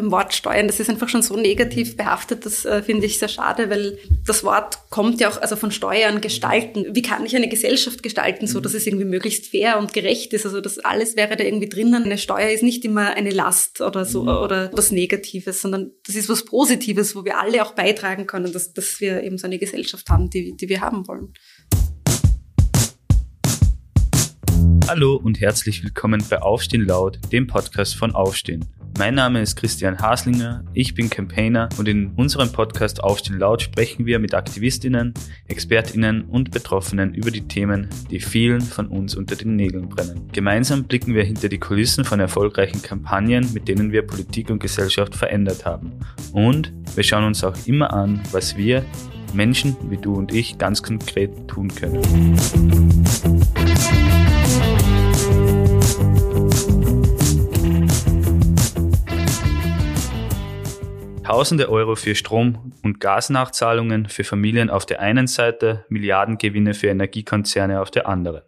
beim Wort Steuern, das ist einfach schon so negativ behaftet, das äh, finde ich sehr schade, weil das Wort kommt ja auch also von Steuern gestalten. Wie kann ich eine Gesellschaft gestalten, so dass es irgendwie möglichst fair und gerecht ist? Also das alles wäre da irgendwie drinnen. Eine Steuer ist nicht immer eine Last oder so mhm. oder was Negatives, sondern das ist was Positives, wo wir alle auch beitragen können, dass, dass wir eben so eine Gesellschaft haben, die, die wir haben wollen. Hallo und herzlich willkommen bei Aufstehen laut, dem Podcast von Aufstehen. Mein Name ist Christian Haslinger, ich bin Campaigner und in unserem Podcast Aufstehen laut sprechen wir mit Aktivistinnen, Expertinnen und Betroffenen über die Themen, die vielen von uns unter den Nägeln brennen. Gemeinsam blicken wir hinter die Kulissen von erfolgreichen Kampagnen, mit denen wir Politik und Gesellschaft verändert haben. Und wir schauen uns auch immer an, was wir, Menschen wie du und ich, ganz konkret tun können. Tausende Euro für Strom- und Gasnachzahlungen für Familien auf der einen Seite, Milliardengewinne für Energiekonzerne auf der anderen.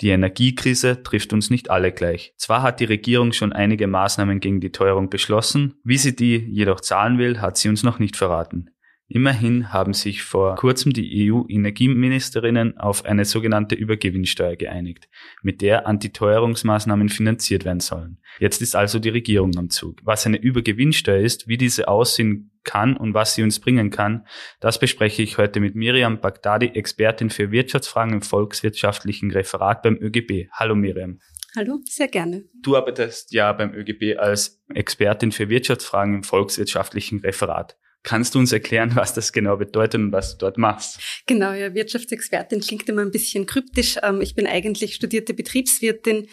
Die Energiekrise trifft uns nicht alle gleich. Zwar hat die Regierung schon einige Maßnahmen gegen die Teuerung beschlossen, wie sie die jedoch zahlen will, hat sie uns noch nicht verraten. Immerhin haben sich vor kurzem die EU-Energieministerinnen auf eine sogenannte Übergewinnsteuer geeinigt, mit der Antiteuerungsmaßnahmen finanziert werden sollen. Jetzt ist also die Regierung am Zug. Was eine Übergewinnsteuer ist, wie diese aussehen kann und was sie uns bringen kann, das bespreche ich heute mit Miriam Bagdadi, Expertin für Wirtschaftsfragen im volkswirtschaftlichen Referat beim ÖGB. Hallo Miriam. Hallo, sehr gerne. Du arbeitest ja beim ÖGB als Expertin für Wirtschaftsfragen im volkswirtschaftlichen Referat. Kannst du uns erklären, was das genau bedeutet und was du dort machst? Genau, ja, Wirtschaftsexpertin klingt immer ein bisschen kryptisch. Ähm, ich bin eigentlich studierte Betriebswirtin,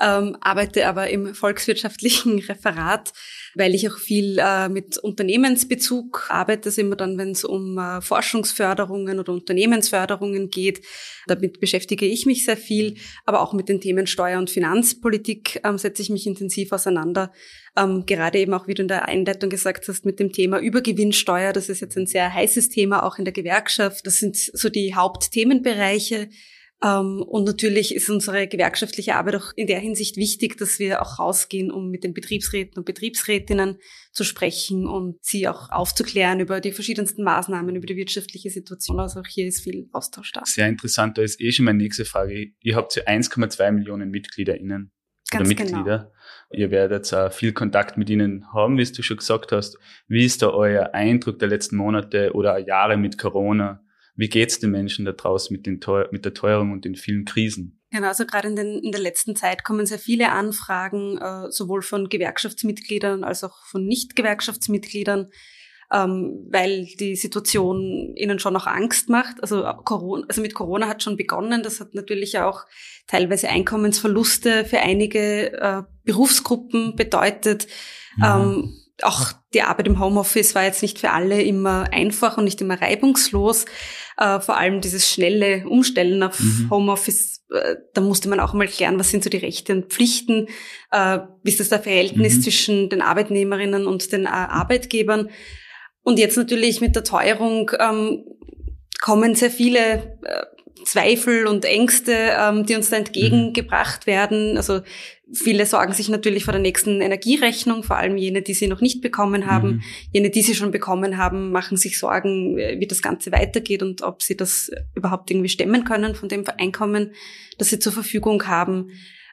ähm, arbeite aber im volkswirtschaftlichen Referat, weil ich auch viel äh, mit Unternehmensbezug arbeite, also immer dann, wenn es um äh, Forschungsförderungen oder Unternehmensförderungen geht. Damit beschäftige ich mich sehr viel, aber auch mit den Themen Steuer- und Finanzpolitik ähm, setze ich mich intensiv auseinander. Ähm, gerade eben auch, wie du in der Einleitung gesagt hast, mit dem Thema Übergewinnsteuer. Das ist jetzt ein sehr heißes Thema, auch in der Gewerkschaft. Das sind so die Hauptthemenbereiche. Ähm, und natürlich ist unsere gewerkschaftliche Arbeit auch in der Hinsicht wichtig, dass wir auch rausgehen, um mit den Betriebsräten und Betriebsrätinnen zu sprechen und sie auch aufzuklären über die verschiedensten Maßnahmen, über die wirtschaftliche Situation. Also auch hier ist viel Austausch da. Sehr interessant. Da ist eh schon meine nächste Frage. Ihr habt ja 1,2 Millionen MitgliederInnen Ganz oder genau. Mitglieder. Genau. Ihr werdet äh, viel Kontakt mit ihnen haben, wie du schon gesagt hast. Wie ist da euer Eindruck der letzten Monate oder Jahre mit Corona? Wie geht's den Menschen da draußen mit, den Teuer mit der Teuerung und den vielen Krisen? Genau, also gerade in, den, in der letzten Zeit kommen sehr viele Anfragen, äh, sowohl von Gewerkschaftsmitgliedern als auch von Nicht-Gewerkschaftsmitgliedern, ähm, weil die Situation ihnen schon auch Angst macht. Also, Corona, also mit Corona hat schon begonnen. Das hat natürlich auch teilweise Einkommensverluste für einige äh, Berufsgruppen bedeutet. Mhm. Ähm, auch die Arbeit im Homeoffice war jetzt nicht für alle immer einfach und nicht immer reibungslos. Äh, vor allem dieses schnelle Umstellen auf mhm. Homeoffice, äh, da musste man auch mal klären, was sind so die Rechte und Pflichten, äh, wie ist das der Verhältnis mhm. zwischen den Arbeitnehmerinnen und den äh, Arbeitgebern. Und jetzt natürlich mit der Teuerung ähm, kommen sehr viele äh, Zweifel und Ängste, ähm, die uns da entgegengebracht werden. Also viele sorgen sich natürlich vor der nächsten Energierechnung, vor allem jene, die sie noch nicht bekommen haben. Mhm. Jene, die sie schon bekommen haben, machen sich Sorgen, äh, wie das Ganze weitergeht und ob sie das überhaupt irgendwie stemmen können von dem Einkommen, das sie zur Verfügung haben.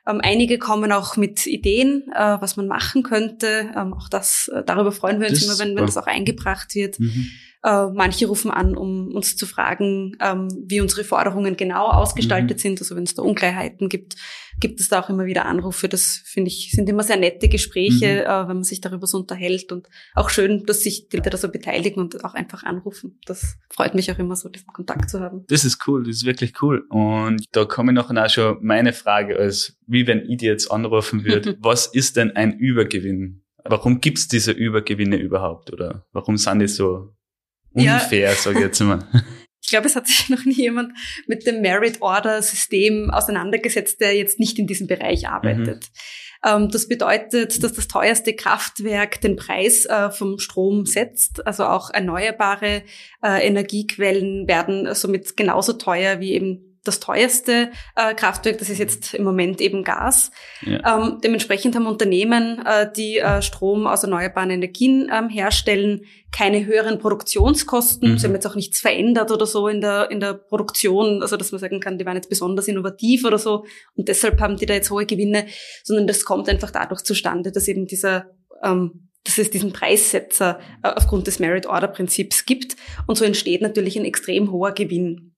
Ähm, einige kommen auch mit Ideen, äh, was man machen könnte. Ähm, auch das, äh, darüber freuen wir uns das immer, wenn, wenn das auch eingebracht wird. Mhm. Äh, manche rufen an, um uns zu fragen, ähm, wie unsere Forderungen genau ausgestaltet mhm. sind. Also wenn es da Unklarheiten gibt, gibt es da auch immer wieder Anrufe. Das finde ich, sind immer sehr nette Gespräche, mhm. äh, wenn man sich darüber so unterhält und auch schön, dass sich die Leute da so beteiligen und auch einfach anrufen. Das freut mich auch immer so, diesen Kontakt zu haben. Das ist cool, das ist wirklich cool. Und da komme ich noch auch schon meine Frage, als wie wenn ich dir jetzt anrufen würde, was ist denn ein Übergewinn? Warum gibt's diese Übergewinne überhaupt? Oder warum sind die so unfair, ja. sage ich jetzt mal. Ich glaube, es hat sich noch nie jemand mit dem Merit-Order-System auseinandergesetzt, der jetzt nicht in diesem Bereich arbeitet. Mhm. das bedeutet, dass das teuerste Kraftwerk den Preis äh, vom Strom setzt. Also auch erneuerbare äh, Energiequellen werden somit genauso teuer wie eben das teuerste äh, Kraftwerk, das ist jetzt im Moment eben Gas. Ja. Ähm, dementsprechend haben Unternehmen, äh, die äh, Strom aus erneuerbaren Energien ähm, herstellen, keine höheren Produktionskosten. Mhm. Sie haben jetzt auch nichts verändert oder so in der, in der Produktion, also dass man sagen kann, die waren jetzt besonders innovativ oder so und deshalb haben die da jetzt hohe Gewinne, sondern das kommt einfach dadurch zustande, dass eben dieser ähm, dass es diesen Preissetzer äh, aufgrund des Merit-Order-Prinzips gibt. Und so entsteht natürlich ein extrem hoher Gewinn.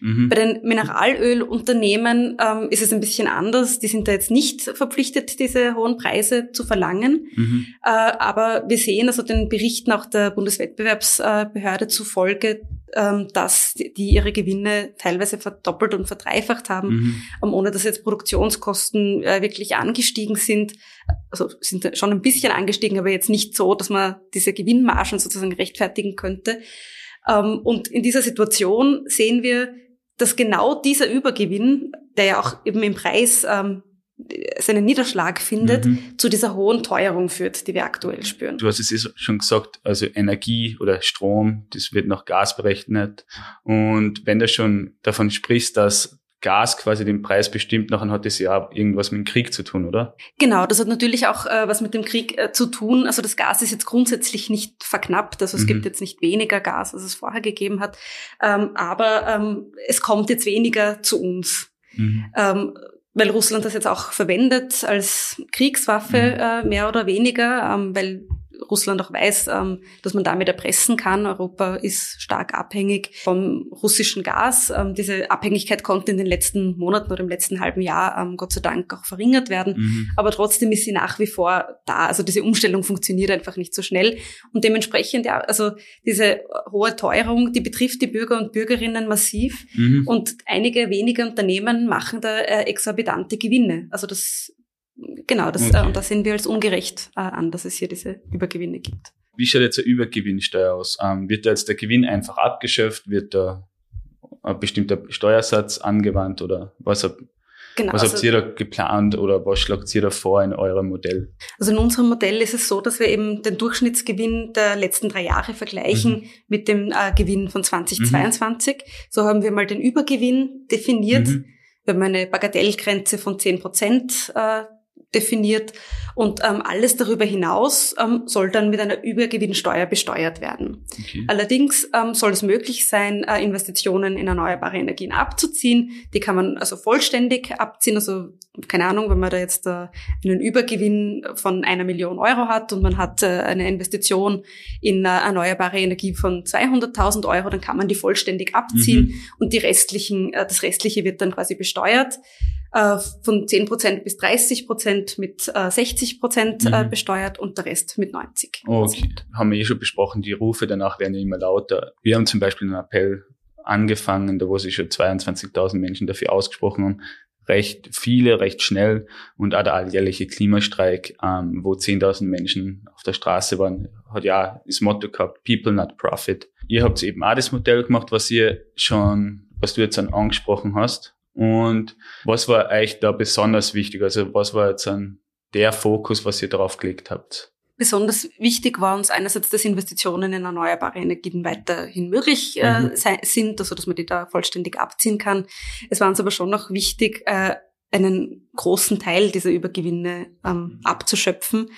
Mhm. Bei den Mineralölunternehmen ähm, ist es ein bisschen anders. Die sind da jetzt nicht verpflichtet, diese hohen Preise zu verlangen. Mhm. Äh, aber wir sehen also den Berichten auch der Bundeswettbewerbsbehörde zufolge, ähm, dass die ihre Gewinne teilweise verdoppelt und verdreifacht haben, mhm. ähm, ohne dass jetzt Produktionskosten äh, wirklich angestiegen sind. Also sind schon ein bisschen angestiegen, aber jetzt nicht so, dass man diese Gewinnmargen sozusagen rechtfertigen könnte. Ähm, und in dieser Situation sehen wir, dass genau dieser Übergewinn, der ja auch eben im Preis ähm, seinen Niederschlag findet, mhm. zu dieser hohen Teuerung führt, die wir aktuell spüren. Du hast es eh schon gesagt, also Energie oder Strom, das wird nach Gas berechnet. Und wenn du schon davon sprichst, dass Gas quasi den Preis bestimmt, nachher hat das ja irgendwas mit dem Krieg zu tun, oder? Genau, das hat natürlich auch äh, was mit dem Krieg äh, zu tun. Also das Gas ist jetzt grundsätzlich nicht verknappt, also es mhm. gibt jetzt nicht weniger Gas, als es vorher gegeben hat, ähm, aber ähm, es kommt jetzt weniger zu uns. Mhm. Ähm, weil Russland das jetzt auch verwendet als Kriegswaffe, mhm. äh, mehr oder weniger, ähm, weil Russland auch weiß, ähm, dass man damit erpressen kann. Europa ist stark abhängig vom russischen Gas. Ähm, diese Abhängigkeit konnte in den letzten Monaten oder im letzten halben Jahr ähm, Gott sei Dank auch verringert werden. Mhm. Aber trotzdem ist sie nach wie vor da. Also diese Umstellung funktioniert einfach nicht so schnell. Und dementsprechend, ja, also diese hohe Teuerung, die betrifft die Bürger und Bürgerinnen massiv. Mhm. Und einige wenige Unternehmen machen da äh, exorbitante Gewinne. Also das Genau, das, äh, okay. äh, und da sehen wir als ungerecht äh, an, dass es hier diese Übergewinne gibt. Wie schaut jetzt eine Übergewinnsteuer aus? Ähm, wird da jetzt der Gewinn einfach abgeschöpft? Wird da ein bestimmter Steuersatz angewandt oder was, genau, was also, habt ihr da geplant oder was schlagt ihr da vor in eurem Modell? Also in unserem Modell ist es so, dass wir eben den Durchschnittsgewinn der letzten drei Jahre vergleichen mhm. mit dem äh, Gewinn von 2022. Mhm. So haben wir mal den Übergewinn definiert. Mhm. Wir haben eine Bagatellgrenze von 10 Prozent äh, definiert und ähm, alles darüber hinaus ähm, soll dann mit einer Übergewinnsteuer besteuert werden. Okay. Allerdings ähm, soll es möglich sein, äh, Investitionen in erneuerbare Energien abzuziehen. Die kann man also vollständig abziehen. Also keine Ahnung, wenn man da jetzt äh, einen Übergewinn von einer Million Euro hat und man hat äh, eine Investition in äh, erneuerbare Energie von 200.000 Euro, dann kann man die vollständig abziehen mhm. und die restlichen, äh, das restliche wird dann quasi besteuert äh, von 10 Prozent bis 30 Prozent mit äh, 60 Prozent äh, mhm. besteuert und der Rest mit 90 Okay, haben wir eh schon besprochen, die Rufe danach werden immer lauter. Wir haben zum Beispiel einen Appell angefangen, da wo sich schon 22.000 Menschen dafür ausgesprochen haben, recht viele, recht schnell und auch der alljährliche Klimastreik, ähm, wo 10.000 Menschen auf der Straße waren, hat ja das Motto gehabt, People not Profit. Ihr habt eben auch das Modell gemacht, was ihr schon, was du jetzt angesprochen hast. Und was war euch da besonders wichtig? Also was war jetzt an der Fokus, was ihr drauf gelegt habt? Besonders wichtig war uns einerseits, dass Investitionen in erneuerbare Energien weiterhin möglich äh, mhm. sind, also dass man die da vollständig abziehen kann. Es war uns aber schon noch wichtig, äh, einen großen Teil dieser Übergewinne ähm, mhm. abzuschöpfen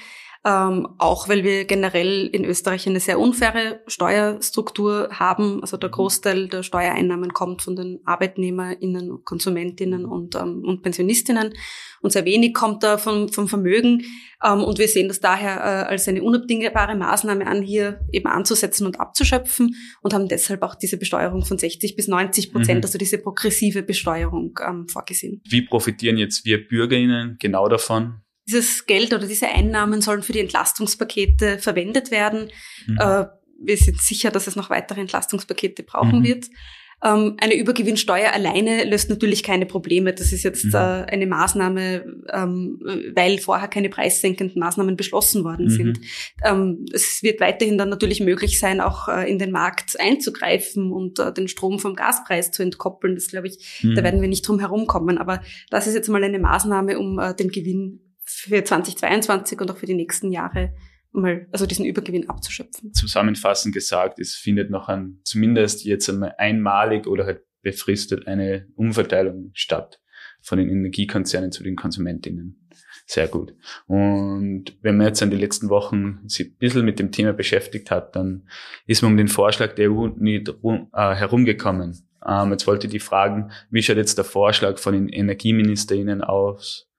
ähm, auch weil wir generell in Österreich eine sehr unfaire Steuerstruktur haben. Also der mhm. Großteil der Steuereinnahmen kommt von den ArbeitnehmerInnen, KonsumentInnen und, ähm, und PensionistInnen und sehr wenig kommt da vom, vom Vermögen. Ähm, und wir sehen das daher äh, als eine unabdingbare Maßnahme an, hier eben anzusetzen und abzuschöpfen und haben deshalb auch diese Besteuerung von 60 bis 90 Prozent, mhm. also diese progressive Besteuerung ähm, vorgesehen. Wie profitieren jetzt wir BürgerInnen genau davon? Dieses Geld oder diese Einnahmen sollen für die Entlastungspakete verwendet werden. Mhm. Äh, wir sind sicher, dass es noch weitere Entlastungspakete brauchen mhm. wird. Ähm, eine Übergewinnsteuer alleine löst natürlich keine Probleme. Das ist jetzt mhm. äh, eine Maßnahme, ähm, weil vorher keine preissenkenden Maßnahmen beschlossen worden mhm. sind. Ähm, es wird weiterhin dann natürlich möglich sein, auch äh, in den Markt einzugreifen und äh, den Strom vom Gaspreis zu entkoppeln. Das glaube ich, da mhm. werden wir nicht drum herum kommen. Aber das ist jetzt mal eine Maßnahme, um äh, den Gewinn für 2022 und auch für die nächsten Jahre mal, also diesen Übergewinn abzuschöpfen. Zusammenfassend gesagt, es findet noch ein, zumindest jetzt einmal einmalig oder halt befristet eine Umverteilung statt von den Energiekonzernen zu den Konsumentinnen. Sehr gut. Und wenn man jetzt in den letzten Wochen sich ein bisschen mit dem Thema beschäftigt hat, dann ist man um den Vorschlag der EU nicht äh, herumgekommen. Ähm, jetzt wollte ich die fragen, wie schaut jetzt der Vorschlag von den Energieministerinnen aus?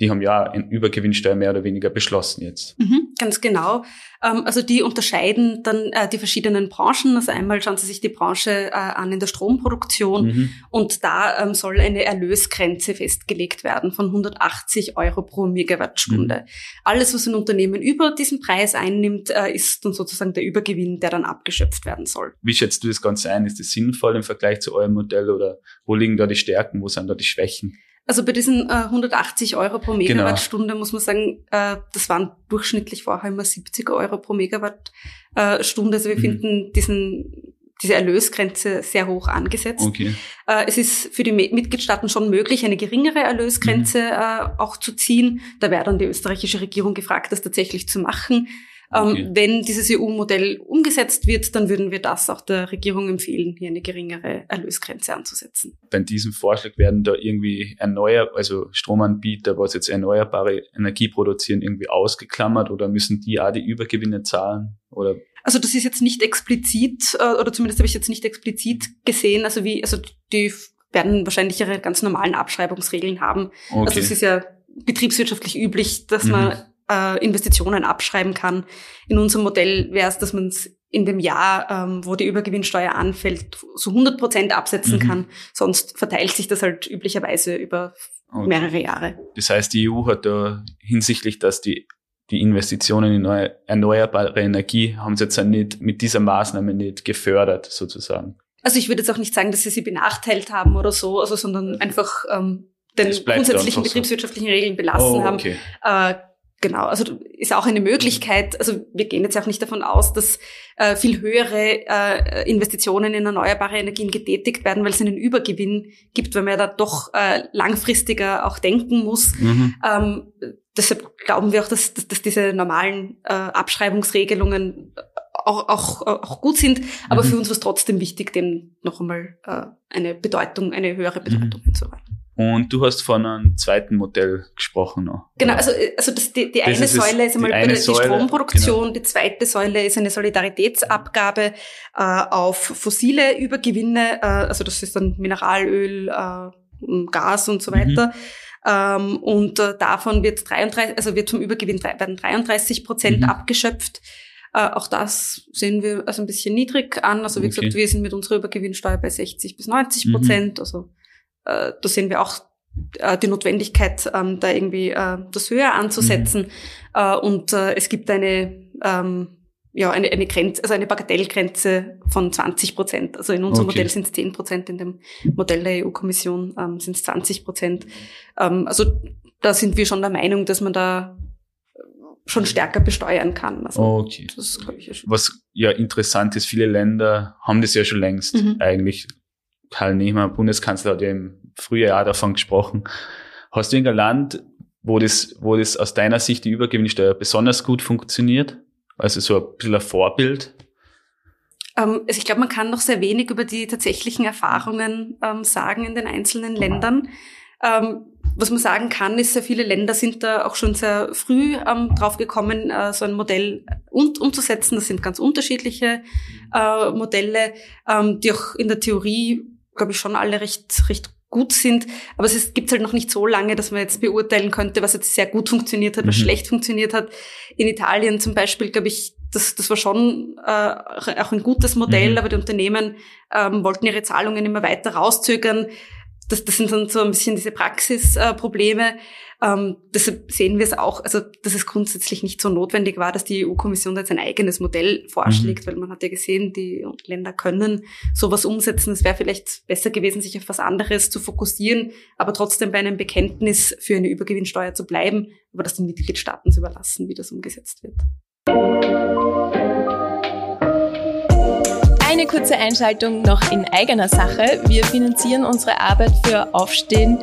Die haben ja eine Übergewinnsteuer mehr oder weniger beschlossen jetzt. Mhm, ganz genau. Ähm, also die unterscheiden dann äh, die verschiedenen Branchen. Also einmal schauen Sie sich die Branche äh, an in der Stromproduktion mhm. und da ähm, soll eine Erlösgrenze festgelegt werden von 180 Euro pro Megawattstunde. Mhm. Alles, was ein Unternehmen über diesen Preis einnimmt, äh, ist dann sozusagen der Übergewinn, der dann abgeschöpft werden soll. Wie schätzt du das Ganze ein? Ist das sinnvoll im Vergleich zu eurem Modell oder wo liegen da die Stärken, wo sind da die Schwächen? Also bei diesen äh, 180 Euro pro genau. Megawattstunde genau. muss man sagen, äh, das waren durchschnittlich vorher immer 70 Euro pro Megawattstunde. Also wir mhm. finden diesen diese Erlösgrenze sehr hoch angesetzt. Okay. Äh, es ist für die Mitgliedstaaten schon möglich, eine geringere Erlösgrenze mhm. äh, auch zu ziehen. Da wäre dann die österreichische Regierung gefragt, das tatsächlich zu machen. Ähm, okay. wenn dieses EU-Modell umgesetzt wird, dann würden wir das auch der Regierung empfehlen, hier eine geringere Erlösgrenze anzusetzen. Bei diesem Vorschlag werden da irgendwie erneuer, also Stromanbieter, was jetzt erneuerbare Energie produzieren, irgendwie ausgeklammert oder müssen die auch die Übergewinne zahlen? Oder also das ist jetzt nicht explizit, äh, oder zumindest habe ich jetzt nicht explizit gesehen, also wie, also die werden wahrscheinlich ihre ganz normalen Abschreibungsregeln haben. Okay. Also es ist ja betriebswirtschaftlich üblich, dass mhm. Äh, Investitionen abschreiben kann. In unserem Modell wäre es, dass man es in dem Jahr, ähm, wo die Übergewinnsteuer anfällt, so 100 Prozent absetzen mhm. kann. Sonst verteilt sich das halt üblicherweise über okay. mehrere Jahre. Das heißt, die EU hat da hinsichtlich, dass die die Investitionen in neue, erneuerbare Energie haben sie jetzt nicht mit dieser Maßnahme nicht gefördert, sozusagen. Also ich würde jetzt auch nicht sagen, dass sie sie benachteilt haben oder so, also sondern einfach ähm, den grundsätzlichen betriebswirtschaftlichen so. Regeln belassen oh, okay. haben. Äh, Genau, also ist auch eine Möglichkeit, also wir gehen jetzt auch nicht davon aus, dass äh, viel höhere äh, Investitionen in erneuerbare Energien getätigt werden, weil es einen Übergewinn gibt, weil man ja da doch äh, langfristiger auch denken muss. Mhm. Ähm, deshalb glauben wir auch, dass, dass, dass diese normalen äh, Abschreibungsregelungen auch, auch, auch gut sind, aber mhm. für uns war es trotzdem wichtig, dem noch einmal äh, eine Bedeutung, eine höhere Bedeutung mhm. hinzuweisen. Und du hast von einem zweiten Modell gesprochen noch. Genau, also, also das, die, die das eine ist Säule ist einmal die, die Säule, Stromproduktion, genau. die zweite Säule ist eine Solidaritätsabgabe äh, auf fossile Übergewinne, äh, also das ist dann Mineralöl, äh, Gas und so weiter. Mhm. Ähm, und äh, davon wird 33, also wird zum Übergewinn werden 33 Prozent mhm. abgeschöpft. Äh, auch das sehen wir also ein bisschen niedrig an. Also wie okay. gesagt, wir sind mit unserer Übergewinnsteuer bei 60 bis 90 Prozent. Mhm. Also äh, da sehen wir auch äh, die Notwendigkeit, ähm, da irgendwie äh, das höher anzusetzen. Mhm. Äh, und äh, es gibt eine, ähm, ja, eine, eine Grenze, also eine Bagatellgrenze von 20 Prozent. Also in unserem okay. Modell sind es 10 Prozent, in dem Modell der EU-Kommission ähm, sind es 20 Prozent. Ähm, also da sind wir schon der Meinung, dass man da schon stärker besteuern kann. Also okay. Das glaube ich ja schon. Was ja interessant ist, viele Länder haben das ja schon längst mhm. eigentlich Karl Nehmer, Bundeskanzler, hat ja im Frühjahr davon gesprochen. Hast du irgendein Land, wo das, wo das aus deiner Sicht die Übergewinnsteuer besonders gut funktioniert? Also so ein bisschen ein Vorbild? Ähm, also ich glaube, man kann noch sehr wenig über die tatsächlichen Erfahrungen ähm, sagen in den einzelnen Ländern. Ähm, was man sagen kann, ist, sehr viele Länder sind da auch schon sehr früh ähm, drauf gekommen, äh, so ein Modell um, umzusetzen. Das sind ganz unterschiedliche äh, Modelle, ähm, die auch in der Theorie glaube ich, schon alle recht, recht gut sind. Aber es ist, gibt halt noch nicht so lange, dass man jetzt beurteilen könnte, was jetzt sehr gut funktioniert hat, was mhm. schlecht funktioniert hat. In Italien zum Beispiel, glaube ich, das, das war schon äh, auch ein gutes Modell, mhm. aber die Unternehmen ähm, wollten ihre Zahlungen immer weiter rauszögern. Das, das sind dann so ein bisschen diese Praxisprobleme. Äh, ähm, deshalb sehen wir es auch, also dass es grundsätzlich nicht so notwendig war, dass die EU-Kommission jetzt ein eigenes Modell vorschlägt, mhm. weil man hat ja gesehen, die Länder können sowas umsetzen. Es wäre vielleicht besser gewesen, sich auf was anderes zu fokussieren, aber trotzdem bei einem Bekenntnis für eine Übergewinnsteuer zu bleiben, aber das den Mitgliedstaaten zu überlassen, wie das umgesetzt wird. Eine kurze Einschaltung noch in eigener Sache. Wir finanzieren unsere Arbeit für Aufstehen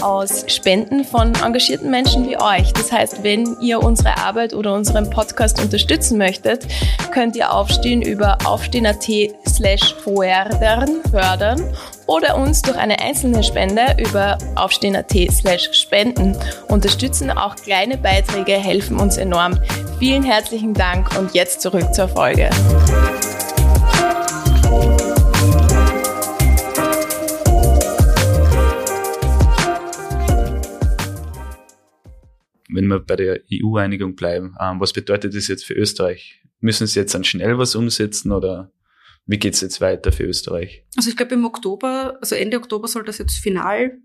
aus Spenden von engagierten Menschen wie euch. Das heißt, wenn ihr unsere Arbeit oder unseren Podcast unterstützen möchtet, könnt ihr Aufstehen über aufstehen.at slash fördern oder uns durch eine einzelne Spende über aufstehen.at slash spenden unterstützen. Auch kleine Beiträge helfen uns enorm. Vielen herzlichen Dank und jetzt zurück zur Folge. Wenn wir bei der EU-Einigung bleiben, ähm, was bedeutet das jetzt für Österreich? Müssen Sie jetzt dann schnell was umsetzen oder wie geht's jetzt weiter für Österreich? Also ich glaube im Oktober, also Ende Oktober soll das jetzt final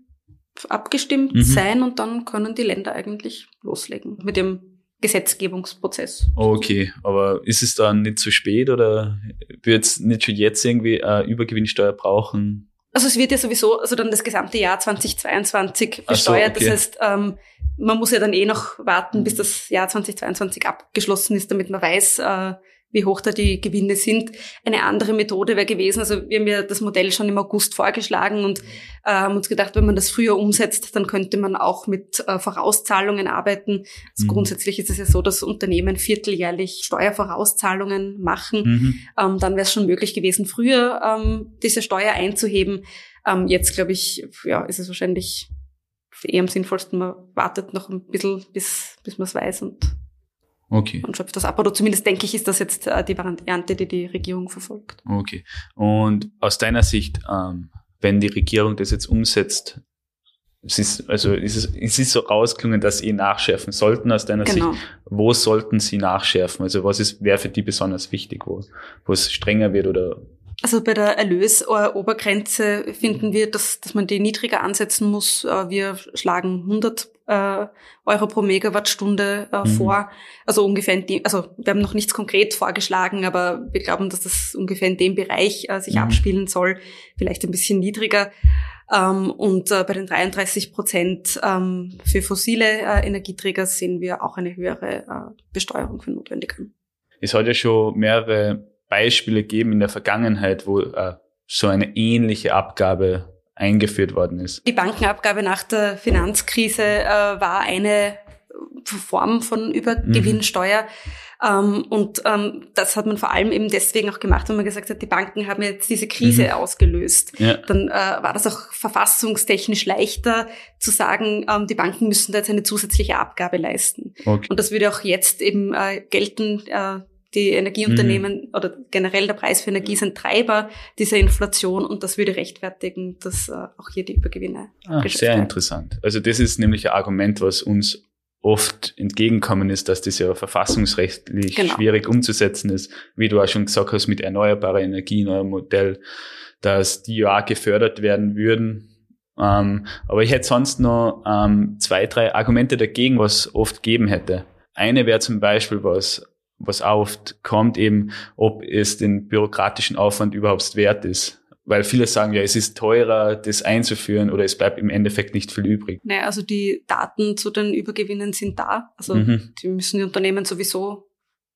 abgestimmt Mhm. sein und dann können die Länder eigentlich loslegen mit dem Gesetzgebungsprozess. Okay, aber ist es dann nicht zu spät oder wird es nicht schon jetzt irgendwie eine Übergewinnsteuer brauchen? Also es wird ja sowieso, also dann das gesamte Jahr 2022 Ach so, besteuert. okay. Das heißt, ähm, man muss ja dann eh noch warten, bis das Jahr 2022 abgeschlossen ist, damit man weiß, äh, wie hoch da die Gewinne sind. Eine andere Methode wäre gewesen, also wir haben ja das Modell schon im August vorgeschlagen und äh, haben uns gedacht, wenn man das früher umsetzt, dann könnte man auch mit äh, Vorauszahlungen arbeiten. Also Mhm. Grundsätzlich ist es ja so, dass Unternehmen vierteljährlich Steuervorauszahlungen machen Mhm. ähm, dann wäre es schon möglich gewesen, früher ähm, diese Steuer einzuheben. Ähm, jetzt, glaube ich, ja, ist es wahrscheinlich eher am sinnvollsten, man wartet noch ein bisschen, bis, bis man es weiß und, Okay, und schöpft das ab. Oder zumindest denke ich, ist das jetzt äh, die Variante, die die Regierung verfolgt. okay. Und aus deiner Sicht, ähm, wenn die Regierung das jetzt umsetzt, es ist, also ist es, es ist so rausgelungen, dass sie nachschärfen sollten aus deiner Genau. Sicht. Wo sollten sie nachschärfen? Also was ist, wäre für die besonders wichtig, wo, wo es strenger wird oder Also bei der Erlösobergrenze finden wir, dass, dass man die niedriger ansetzen muss. Äh, Wir schlagen 100 äh, Euro pro Megawattstunde äh, Mhm. vor. Also ungefähr in dem, also wir haben noch nichts konkret vorgeschlagen, aber wir glauben, dass das ungefähr in dem Bereich äh, sich Mhm. abspielen soll. Vielleicht ein bisschen niedriger. Ähm, und äh, bei den 33 Prozent ähm, für fossile äh, Energieträger sehen wir auch eine höhere äh, Besteuerung für notwendig an. es hat ja schon mehrere Beispiele gegeben in der Vergangenheit, wo äh, so eine ähnliche Abgabe eingeführt worden ist. Die Bankenabgabe nach der Finanzkrise äh, war eine Form von Übergewinnsteuer. Ähm, und ähm, das hat man vor allem eben deswegen auch gemacht, weil man gesagt hat, die Banken haben jetzt diese Krise Mhm. ausgelöst. Ja. Dann äh, war das auch verfassungstechnisch leichter zu sagen, ähm, die Banken müssen da jetzt eine zusätzliche Abgabe leisten. Okay. Und das würde auch jetzt eben äh, gelten. Äh, die Energieunternehmen oder generell der Preis für Energie sind Treiber dieser Inflation und das würde rechtfertigen, dass äh, auch hier die Übergewinne Ah, sehr werden. interessant. Also das ist nämlich ein Argument, was uns oft entgegenkommen ist, dass das ja verfassungsrechtlich Genau. schwierig umzusetzen ist, wie du auch schon gesagt hast, mit erneuerbarer Energie in eurem Modell, dass die ja auch gefördert werden würden. Ähm, aber ich hätte sonst noch ähm, zwei, drei Argumente dagegen, was oft geben hätte. Eine wäre zum Beispiel, was, was oft kommt, eben, ob es den bürokratischen Aufwand überhaupt wert ist. Weil viele sagen, ja, es ist teurer, das einzuführen oder es bleibt im Endeffekt nicht viel übrig. Naja, also die Daten zu den Übergewinnen sind da. Also Mhm. die müssen die Unternehmen sowieso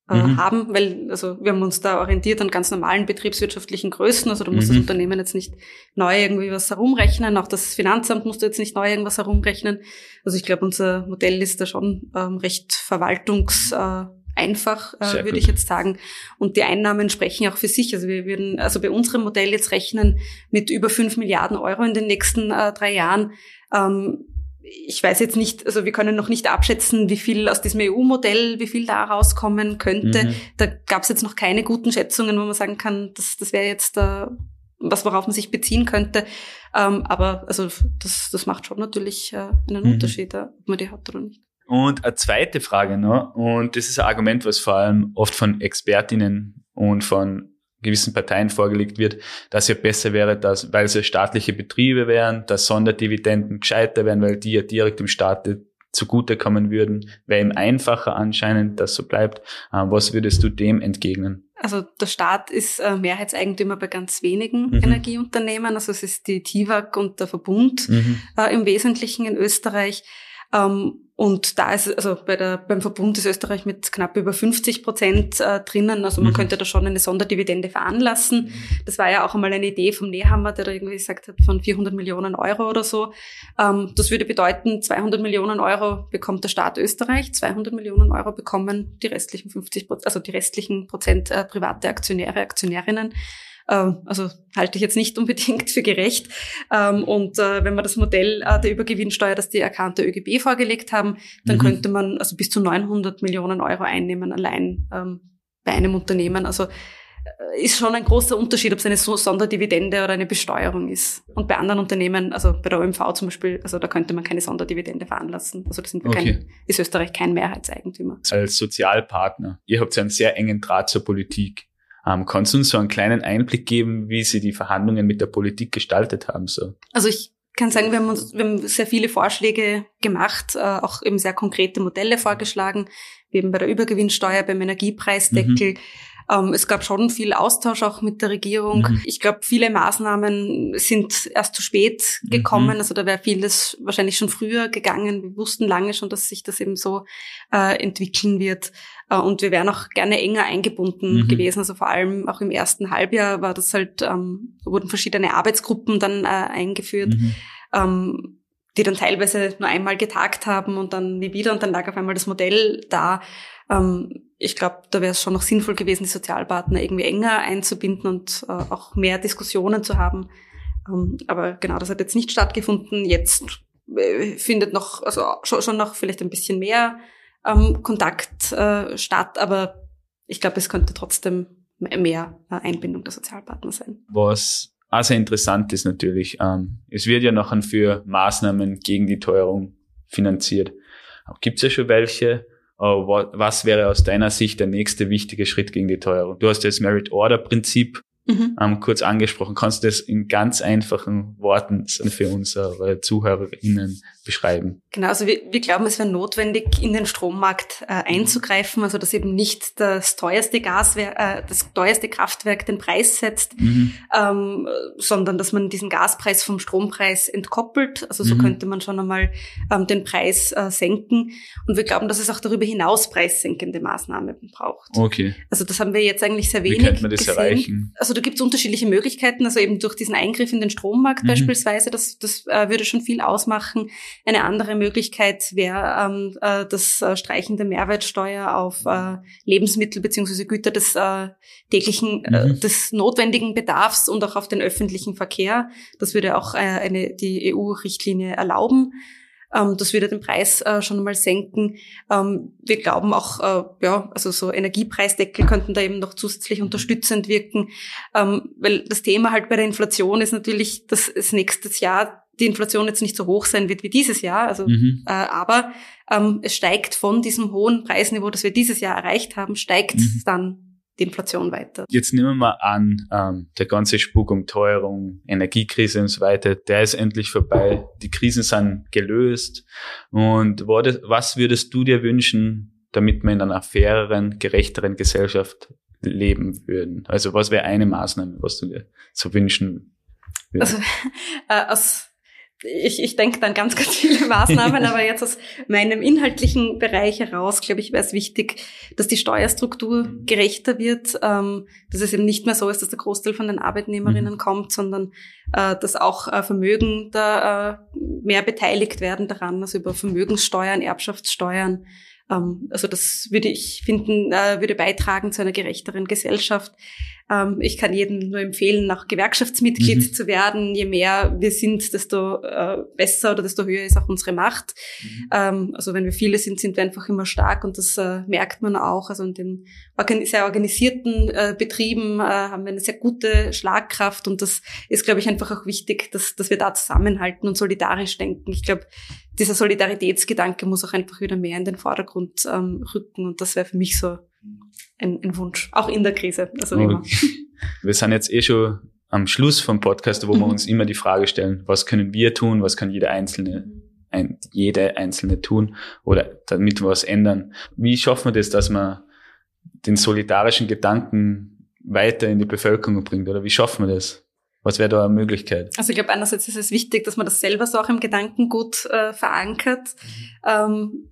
äh, Mhm. haben, weil also wir haben uns da orientiert an ganz normalen betriebswirtschaftlichen Größen. Also da muss Mhm. das Unternehmen jetzt nicht neu irgendwie was herumrechnen. Auch das Finanzamt muss da jetzt nicht neu irgendwas herumrechnen. Also ich glaube, unser Modell ist da schon ähm, recht verwaltungs äh, einfach, äh, würde ich jetzt sagen. Und die Einnahmen sprechen auch für sich. Also wir würden also bei unserem Modell jetzt rechnen mit über fünf Milliarden Euro in den nächsten äh, drei Jahren. Ähm, ich weiß jetzt nicht, also wir können noch nicht abschätzen, wie viel aus diesem EU-Modell, wie viel da rauskommen könnte. Mhm. Da gab es jetzt noch keine guten Schätzungen, wo man sagen kann, das, das wäre jetzt äh, was, worauf man sich beziehen könnte. Ähm, aber also das, das macht schon natürlich äh, einen Mhm. Unterschied, äh, ob man die hat oder nicht. Und eine zweite Frage noch, und das ist ein Argument, was vor allem oft von Expertinnen und von gewissen Parteien vorgelegt wird, dass ja besser wäre, dass, weil es ja staatliche Betriebe wären, dass Sonderdividenden gescheiter wären, weil die ja direkt dem Staat zugutekommen würden. Wäre ihm einfacher anscheinend, dass so bleibt. Äh, Was würdest du dem entgegnen? Also der Staat ist äh, Mehrheitseigentümer bei ganz wenigen Mhm. Energieunternehmen. Also es ist die TIWAG und der Verbund Mhm. äh, im Wesentlichen in Österreich. Ähm, und da ist, also bei der, beim Verbund ist Österreich mit knapp über 50 Prozent äh, drinnen. Also man Mhm. könnte da schon eine Sonderdividende veranlassen. Das war ja auch einmal eine Idee vom Nehammer, der da irgendwie gesagt hat, von 400 Millionen Euro oder so. Ähm, das würde bedeuten, 200 Millionen Euro bekommt der Staat Österreich, 200 Millionen Euro bekommen die restlichen 50 Prozent, also die restlichen Prozent äh, private Aktionäre, Aktionärinnen. Ähm, also halte ich jetzt nicht unbedingt für gerecht. Ähm, und äh, wenn wir das Modell äh, der Übergewinnsteuer, das die erkannte ÖGB vorgelegt haben, dann mhm. könnte man also bis zu 900 Millionen Euro einnehmen allein ähm, bei einem Unternehmen. Also äh, ist schon ein großer Unterschied, ob es eine Sonderdividende oder eine Besteuerung ist. Und bei anderen Unternehmen, also bei der OMV zum Beispiel, also da könnte man keine Sonderdividende veranlassen. Also da sind wir okay. kein, ist Österreich kein Mehrheitseigentümer. Als Sozialpartner, ihr habt ja einen sehr engen Draht zur Politik. Ähm, kannst du uns so einen kleinen Einblick geben, wie Sie die Verhandlungen mit der Politik gestaltet haben? So? Also ich kann sagen, wir haben, uns, wir haben sehr viele Vorschläge gemacht, äh, auch eben sehr konkrete Modelle vorgeschlagen, wie eben bei der Übergewinnsteuer, beim Energiepreisdeckel. Mhm ähm, es gab schon viel Austausch auch mit der Regierung. Mhm. Ich glaube, viele Maßnahmen sind erst zu spät mhm. gekommen. Mhm. Also da wäre vieles wahrscheinlich schon früher gegangen. Wir wussten lange schon, dass sich das eben so äh, entwickeln wird. Äh, und wir wären auch gerne enger eingebunden mhm. gewesen. Also vor allem auch im ersten Halbjahr war das halt, ähm, wurden verschiedene Arbeitsgruppen dann äh, eingeführt. Mhm. Ähm, die dann teilweise nur einmal getagt haben und dann nie wieder und dann lag auf einmal das Modell da. Ähm, ich glaube, da wäre es schon noch sinnvoll gewesen, die Sozialpartner irgendwie enger einzubinden und äh, auch mehr Diskussionen zu haben. Ähm, aber genau, das hat jetzt nicht stattgefunden. Jetzt äh, findet noch, also schon, schon noch vielleicht ein bisschen mehr ähm, Kontakt äh, statt, aber ich glaube, es könnte trotzdem mehr äh, Einbindung der Sozialpartner sein. Was also interessant ist natürlich, ähm, es wird ja nachher für Maßnahmen gegen die Teuerung finanziert. Gibt es ja schon welche? Was wäre aus deiner Sicht der nächste wichtige Schritt gegen die Teuerung? Du hast das Merit-Order-Prinzip mhm. ähm, kurz angesprochen. Kannst du das in ganz einfachen Worten für unsere ZuhörerInnen beschreiben? Genau, also wir, wir glauben, es wäre notwendig, in den Strommarkt äh, einzugreifen, also dass eben nicht das teuerste Gaswerk, äh, das teuerste Kraftwerk den Preis setzt, mhm. ähm, sondern dass man diesen Gaspreis vom Strompreis entkoppelt. Also so mhm. könnte man schon einmal ähm, den Preis äh, senken. Und wir glauben, dass es auch darüber hinaus preissenkende Maßnahmen braucht. Okay. Also das haben wir jetzt eigentlich sehr wenig Wie könnte man das gesehen. erreichen? Also da gibt es unterschiedliche Möglichkeiten, also eben durch diesen Eingriff in den Strommarkt mhm. beispielsweise, das, das äh, würde schon viel ausmachen. Eine andere Möglichkeit wäre ähm, äh, das äh, Streichen der Mehrwertsteuer auf äh, Lebensmittel beziehungsweise Güter des äh, täglichen, äh, mhm. des notwendigen Bedarfs und auch auf den öffentlichen Verkehr. Das würde auch äh, eine, die EU-Richtlinie erlauben. Ähm, das würde den Preis äh, schon mal senken. Ähm, wir glauben auch, äh, ja, also so Energiepreisdeckel könnten da eben noch zusätzlich unterstützend wirken, ähm, weil das Thema halt bei der Inflation ist natürlich, dass es nächstes Jahr die Inflation jetzt nicht so hoch sein wird wie dieses Jahr, also mhm. äh, aber ähm, es steigt von diesem hohen Preisniveau, das wir dieses Jahr erreicht haben, steigt mhm. dann die Inflation weiter. Jetzt nehmen wir mal an, ähm, der ganze Spuk um Teuerung, Energiekrise und so weiter, der ist endlich vorbei. Die Krisen sind gelöst. Und was würdest du dir wünschen, damit wir in einer faireren, gerechteren Gesellschaft leben würden? Also was wäre eine Maßnahme, was du dir so wünschen würdest? Also, äh, aus ich, ich denke dann ganz, ganz viele Maßnahmen, aber jetzt aus meinem inhaltlichen Bereich heraus, glaube ich, wäre es wichtig, dass die Steuerstruktur gerechter wird, ähm, dass es eben nicht mehr so ist, dass der Großteil von den Arbeitnehmerinnen mhm. kommt, sondern äh, dass auch äh, Vermögen da äh, mehr beteiligt werden daran, also über Vermögenssteuern, Erbschaftssteuern. Ähm, also das würde ich finden, äh, würde beitragen zu einer gerechteren Gesellschaft. Ähm, ich kann jedem nur empfehlen, auch Gewerkschaftsmitglied mhm. zu werden. Je mehr wir sind, desto äh, besser oder desto höher ist auch unsere Macht. Mhm. Ähm, also wenn wir viele sind, sind wir einfach immer stark und das äh, merkt man auch. Also in den organ sehr organisierten äh, Betrieben äh, haben wir eine sehr gute Schlagkraft und das ist, glaube ich, einfach auch wichtig, dass, dass wir da zusammenhalten und solidarisch denken. Ich glaube, dieser Solidaritätsgedanke muss auch einfach wieder mehr in den Vordergrund ähm, rücken und das wäre für mich so ein, ein Wunsch, auch in der Krise. Also okay. immer. Wir sind jetzt eh schon am Schluss vom Podcast, wo wir uns immer die Frage stellen, was können wir tun, was kann jeder Einzelne, ein, jede Einzelne tun oder damit wir was ändern. Wie schaffen wir das, dass man den solidarischen Gedanken weiter in die Bevölkerung bringt oder wie schaffen wir das? Was wäre da eine Möglichkeit? Also ich glaube, einerseits ist es wichtig, dass man das selber so auch im Gedankengut äh, verankert. Mhm. Ähm,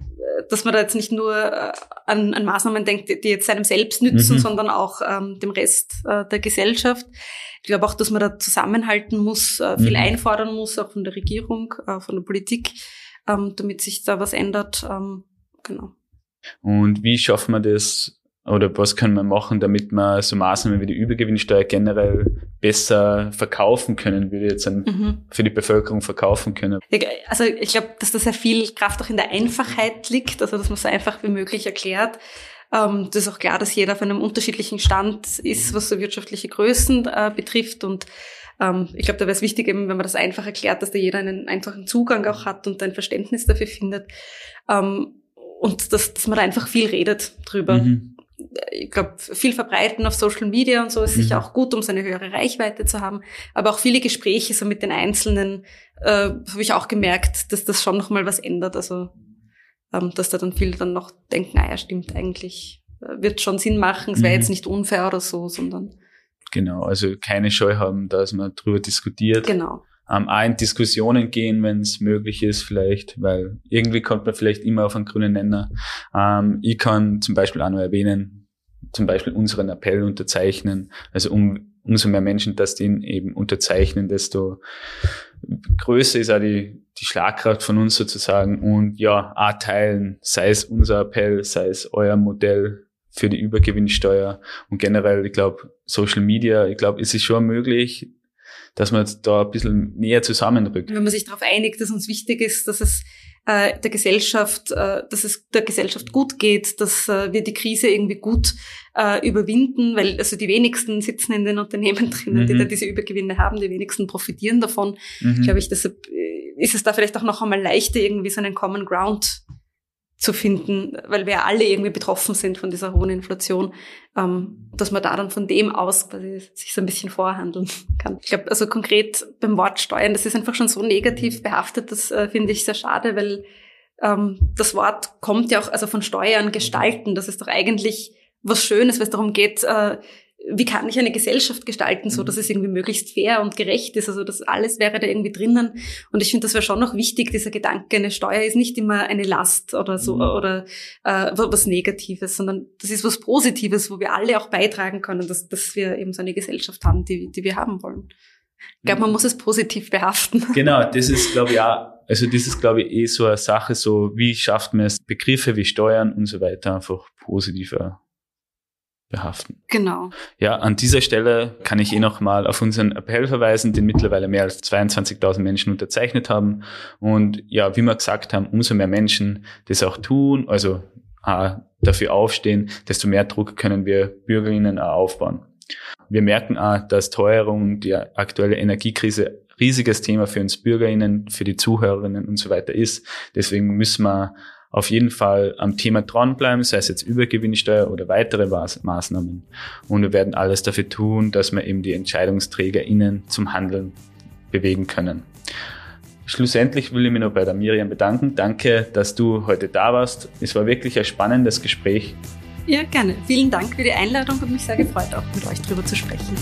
dass man da jetzt nicht nur äh, an, an Maßnahmen denkt, die jetzt seinem selbst nützen, mhm. sondern auch ähm, dem Rest äh, der Gesellschaft. Ich glaube auch, dass man da zusammenhalten muss, äh, viel mhm. einfordern muss, auch von der Regierung, äh, von der Politik, ähm, damit sich da was ändert. Ähm, genau. Und wie schaffen wir das, oder was können wir machen, damit wir so Maßnahmen wie die Übergewinnsteuer generell besser verkaufen können, wie wir jetzt mhm. für die Bevölkerung verkaufen können? Also ich glaube, dass da sehr viel Kraft auch in der Einfachheit liegt, also dass man so einfach wie möglich erklärt. Ähm, das ist auch klar, dass jeder auf einem unterschiedlichen Stand ist, was so wirtschaftliche Größen äh, betrifft und ähm, ich glaube, da wäre es wichtig, eben, wenn man das einfach erklärt, dass da jeder einen einfachen Zugang auch hat und ein Verständnis dafür findet. Ähm, und dass, dass man da einfach viel redet drüber. Mhm ich glaube, viel verbreiten auf Social Media und so ist mhm. sicher auch gut, um so eine höhere Reichweite zu haben. Aber auch viele Gespräche so mit den Einzelnen äh, habe ich auch gemerkt, dass das schon nochmal was ändert. Also ähm, dass da dann viele dann noch denken, ah ja, stimmt eigentlich, äh, wird schon Sinn machen, es wäre mhm. jetzt nicht unfair oder so, sondern Genau, also keine Scheu haben, dass man drüber diskutiert. Genau ähm, auch in Diskussionen gehen, wenn es möglich ist, vielleicht, weil irgendwie kommt man vielleicht immer auf einen grünen Nenner. Ähm, ich kann zum Beispiel auch noch erwähnen, zum Beispiel unseren Appell unterzeichnen. Also um, umso mehr Menschen das den eben unterzeichnen, desto größer ist auch die, die Schlagkraft von uns sozusagen und ja, auch teilen, sei es unser Appell, sei es euer Modell für die Übergewinnsteuer und generell, ich glaube, Social Media, ich glaube, es ist schon möglich, dass man jetzt da ein bisschen näher zusammenrückt. Wenn man sich darauf einigt, dass uns wichtig ist, dass es äh, der Gesellschaft, äh, dass es der Gesellschaft gut geht, dass äh, wir die Krise irgendwie gut äh, überwinden, weil also die wenigsten sitzen in den Unternehmen drinnen, mhm. die da diese Übergewinne haben, die wenigsten profitieren davon. Mhm. Glaube ich, deshalb äh, ist es da vielleicht auch noch einmal leichter, irgendwie so einen Common Ground zu finden, weil wir alle irgendwie betroffen sind von dieser hohen Inflation, ähm, dass man da dann von dem aus quasi sich so ein bisschen vorhandeln kann. Ich glaube, also konkret beim Wort Steuern, das ist einfach schon so negativ behaftet, das äh, finde ich sehr schade, weil ähm, das Wort kommt ja auch also von Steuern gestalten. Das ist doch eigentlich was Schönes, weil es darum geht, äh, wie kann ich eine Gesellschaft gestalten, so dass es irgendwie möglichst fair und gerecht ist. Also das alles wäre da irgendwie drinnen. Und ich finde, das wäre schon noch wichtig, dieser Gedanke, eine Steuer ist nicht immer eine Last oder so mhm. oder äh, was Negatives, sondern das ist was Positives, wo wir alle auch beitragen können, dass, dass wir eben so eine Gesellschaft haben, die, die wir haben wollen. Ich glaube, man muss es positiv behaften. Genau, das ist, glaube ich, auch, also das ist, glaube ich, eh so eine Sache, so wie schafft man es, Begriffe wie Steuern und so weiter einfach positiver behaften. Genau. Ja, an dieser Stelle kann ich eh noch mal auf unseren Appell verweisen, den mittlerweile mehr als 22.000 Menschen unterzeichnet haben. Und ja, wie wir gesagt haben, umso mehr Menschen das auch tun, also dafür aufstehen, desto mehr Druck können wir Bürgerinnen auch aufbauen. Wir merken auch, dass Teuerung, die aktuelle Energiekrise riesiges Thema für uns Bürgerinnen, für die Zuhörerinnen und so weiter ist. Deswegen müssen wir auf jeden Fall am Thema dranbleiben, sei es jetzt Übergewinnsteuer oder weitere Maßnahmen. Und wir werden alles dafür tun, dass wir eben die EntscheidungsträgerInnen zum Handeln bewegen können. Schlussendlich will ich mich noch bei der Miriam bedanken. Danke, dass du heute da warst. Es war wirklich ein spannendes Gespräch. Ja, gerne. Vielen Dank für die Einladung. Hat mich sehr gefreut, auch mit euch darüber zu sprechen.